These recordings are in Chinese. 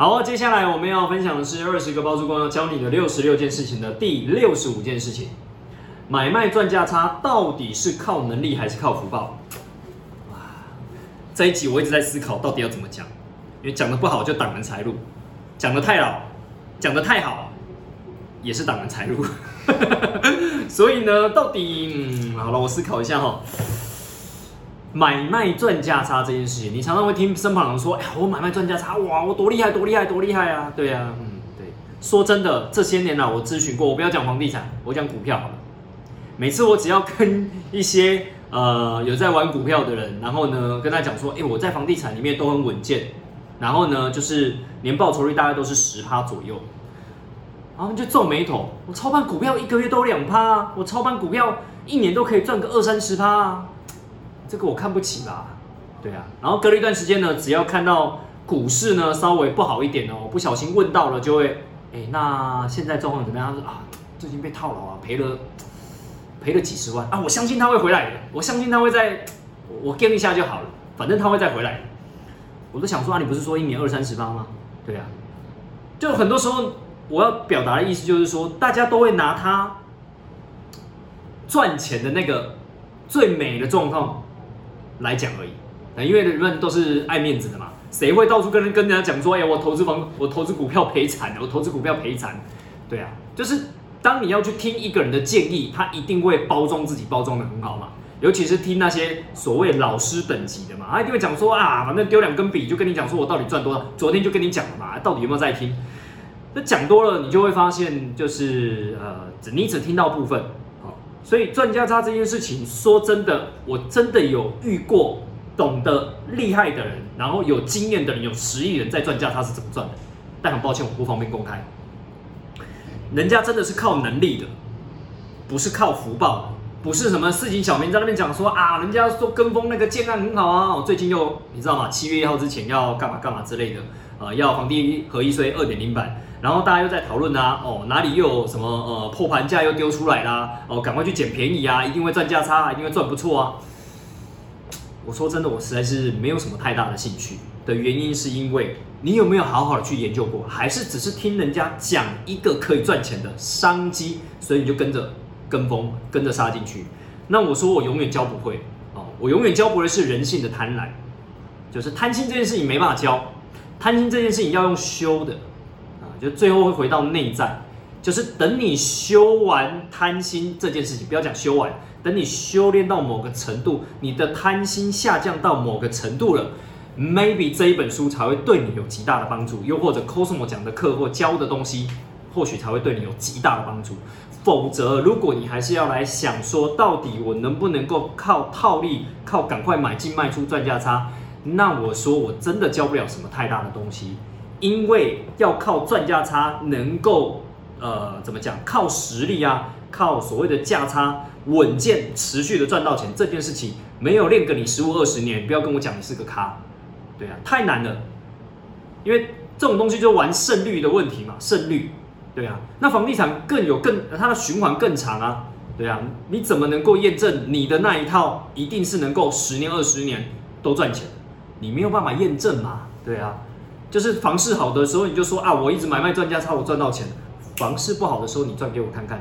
好，接下来我们要分享的是二十个包租公要教你的六十六件事情的第六十五件事情：买卖赚价差到底是靠能力还是靠福报？哇，这一集我一直在思考到底要怎么讲，因为讲的不好就挡人财路，讲的太老，讲的太好也是挡人财路。所以呢，到底，好了，我思考一下哈。买卖赚价差这件事情，你常常会听身旁人说：“哎，我买卖赚价差，哇，我多厉害，多厉害，多厉害啊！”对啊，嗯，对。说真的，这些年来我咨询过，我不要讲房地产，我讲股票。每次我只要跟一些呃有在玩股票的人，然后呢跟他讲说：“哎，我在房地产里面都很稳健，然后呢就是年报酬率大概都是十趴左右。”然后就皱眉头：“我操盘股票一个月都两趴，我操盘股票一年都可以赚个二三十趴啊！”这个我看不起吧，对啊，然后隔了一段时间呢，只要看到股市呢稍微不好一点哦，不小心问到了就会，哎，那现在状况怎么样？他说啊，最近被套牢啊，赔了赔了几十万啊，我相信他会回来的，我相信他会再，我跟一下就好了，反正他会再回来。我都想说啊，你不是说一年二三十八吗？对啊，就很多时候我要表达的意思就是说，大家都会拿他赚钱的那个最美的状况。来讲而已，啊，因为人们都是爱面子的嘛，谁会到处跟人跟人家讲说，哎，我投资房，我投资股票赔惨了，我投资股票赔惨，对啊，就是当你要去听一个人的建议，他一定会包装自己，包装的很好嘛，尤其是听那些所谓老师等级的嘛，他一定会讲说啊，反正丢两根笔就跟你讲说我到底赚多少，昨天就跟你讲了嘛，到底有没有在听？那讲多了，你就会发现就是呃，只你只听到部分。所以赚价差这件事情，说真的，我真的有遇过懂得厉害的人，然后有经验的人，有十亿人在赚价差是怎么赚的。但很抱歉，我不方便公开。人家真的是靠能力的，不是靠福报，不是什么市井小民在那边讲说啊，人家说跟风那个建案很好啊，我最近又你知道吗？七月一号之前要干嘛干嘛之类的，呃，要房地合一税二点零版。然后大家又在讨论啊，哦，哪里又有什么呃破盘价又丢出来啦？哦，赶快去捡便宜啊，一定会赚价差，一定会赚不错啊。我说真的，我实在是没有什么太大的兴趣的原因，是因为你有没有好好的去研究过，还是只是听人家讲一个可以赚钱的商机，所以你就跟着跟风，跟着杀进去？那我说我永远教不会哦，我永远教不会是人性的贪婪，就是贪心这件事情没办法教，贪心这件事情要用修的。就最后会回到内在，就是等你修完贪心这件事情，不要讲修完，等你修炼到某个程度，你的贪心下降到某个程度了，maybe 这一本书才会对你有极大的帮助，又或者 Cosmo 讲的课或教的东西，或许才会对你有极大的帮助。否则，如果你还是要来想说，到底我能不能够靠套利，靠赶快买进卖出赚价差，那我说我真的教不了什么太大的东西。因为要靠赚价差能够，呃，怎么讲？靠实力啊，靠所谓的价差稳健持续的赚到钱这件事情，没有练个你十五二十年，不要跟我讲你是个咖，对啊，太难了。因为这种东西就玩胜率的问题嘛，胜率，对啊。那房地产更有更它的循环更长啊，对啊。你怎么能够验证你的那一套一定是能够十年二十年都赚钱？你没有办法验证嘛，对啊。就是房市好的时候，你就说啊，我一直买卖赚价差，我赚到钱。房市不好的时候，你赚给我看看。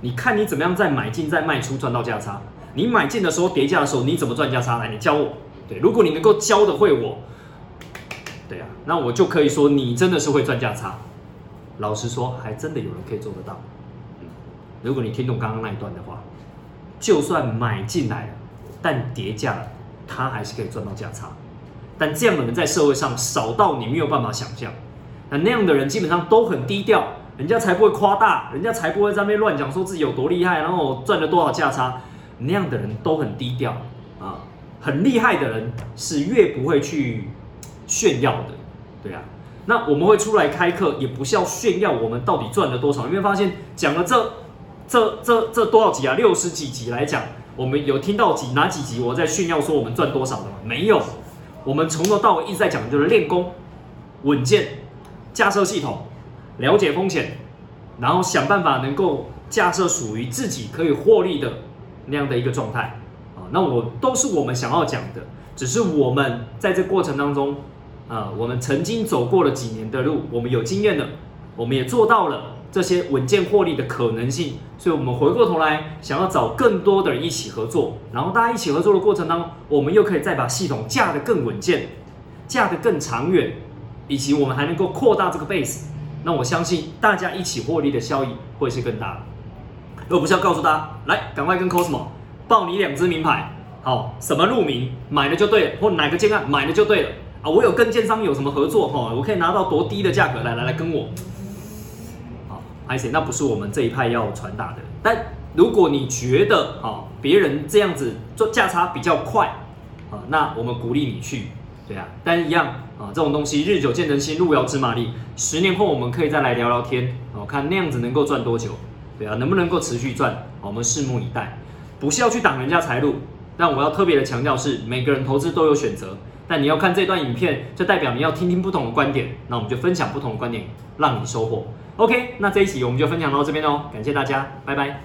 你看你怎么样在买进再卖出赚到价差？你买进的时候叠价的时候，你怎么赚价差？来，你教我。对，如果你能够教的会我，对啊，那我就可以说你真的是会赚价差。老实说，还真的有人可以做得到。如果你听懂刚刚那一段的话，就算买进来，但叠价了，他还是可以赚到价差。但这样的人在社会上少到你没有办法想象。那那样的人基本上都很低调，人家才不会夸大，人家才不会在那边乱讲说自己有多厉害，然后赚了多少价差。那样的人都很低调啊，很厉害的人是越不会去炫耀的，对啊。那我们会出来开课，也不是要炫耀我们到底赚了多少。有没有发现讲了这这这这多少集啊？六十几集来讲，我们有听到几哪几集我在炫耀说我们赚多少的吗？没有。我们从头到尾一直在讲就是练功、稳健、架设系统、了解风险，然后想办法能够架设属于自己可以获利的那样的一个状态啊。那我都是我们想要讲的，只是我们在这过程当中啊，我们曾经走过了几年的路，我们有经验了，我们也做到了这些稳健获利的可能性，所以我们回过头来想要找更多的人一起合作，然后大家一起合作的过程当中，我们又可以再把系统架得更稳健，架得更长远，以及我们还能够扩大这个 base，那我相信大家一起获利的效益会是更大的。而不是要告诉大家，来赶快跟 Cosmo 报你两只名牌，好，什么入名买了就对了，或哪个建案买了就对了啊！我有跟建商有什么合作哈，我可以拿到多低的价格来来来跟我。而且那不是我们这一派要传达的。但如果你觉得啊，别人这样子做价差比较快啊，那我们鼓励你去，对啊。但一样啊，这种东西日久见人心，路遥知马力。十年后我们可以再来聊聊天，哦，看那样子能够赚多久。对啊，能不能够持续赚？我们拭目以待。不是要去挡人家财路，但我要特别的强调是，每个人投资都有选择。但你要看这段影片，就代表你要听听不同的观点。那我们就分享不同的观点，让你收获。OK，那这一期我们就分享到这边喽，感谢大家，拜拜。